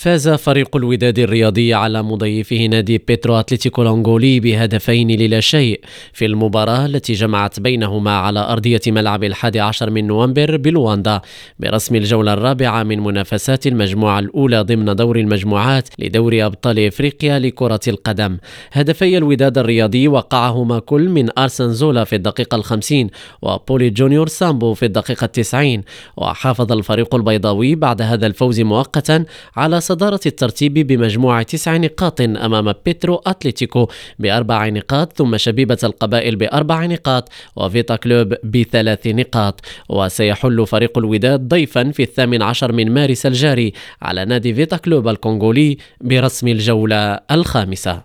فاز فريق الوداد الرياضي على مضيفه نادي بيترو أتلتيكو الأنغولي بهدفين للا شيء في المباراة التي جمعت بينهما على أرضية ملعب الحادي عشر من نوفمبر بلواندا برسم الجولة الرابعة من منافسات المجموعة الأولى ضمن دور المجموعات لدوري أبطال إفريقيا لكرة القدم. هدفي الوداد الرياضي وقعهما كل من أرسن زولا في الدقيقة الخمسين وبولي جونيور سامبو في الدقيقة التسعين. وحافظ الفريق البيضاوي بعد هذا الفوز مؤقتا على صدارة الترتيب بمجموع تسع نقاط أمام بيترو أتلتيكو بأربع نقاط ثم شبيبة القبائل بأربع نقاط وفيتا كلوب بثلاث نقاط وسيحل فريق الوداد ضيفا في الثامن عشر من مارس الجاري على نادي فيتا كلوب الكونغولي برسم الجولة الخامسة.